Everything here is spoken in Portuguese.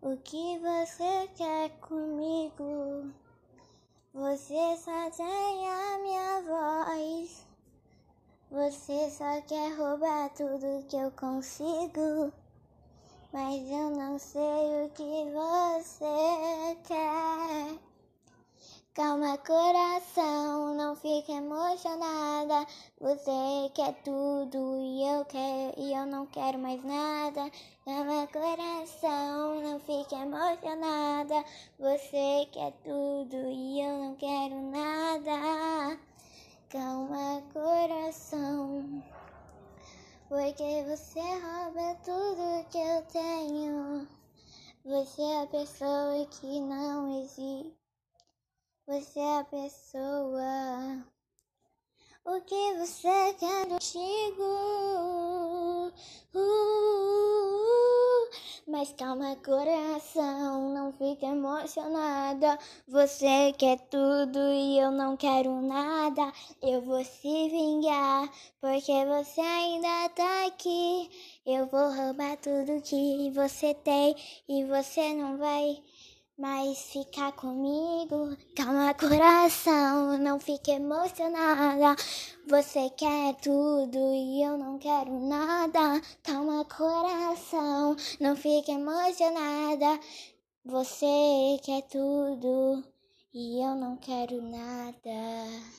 O que você quer comigo? Você só tem a minha voz. Você só quer roubar tudo que eu consigo. Mas eu não sei o que você quer. Calma, coração, não fique emocionada. Você quer tudo e eu quero e eu não quero mais nada. Calma, coração, não fique emocionada. Você quer tudo e eu não quero nada. Calma, coração. Porque você rouba tudo que eu tenho. Você é a pessoa que não existe. Você é a pessoa. O que você quer contigo? Uh, mas calma, coração, não fique emocionada. Você quer tudo e eu não quero nada. Eu vou se vingar, porque você ainda tá aqui. Eu vou roubar tudo que você tem e você não vai mas ficar comigo, calma coração, não fique emocionada. Você quer tudo e eu não quero nada. Calma coração, não fique emocionada. Você quer tudo e eu não quero nada.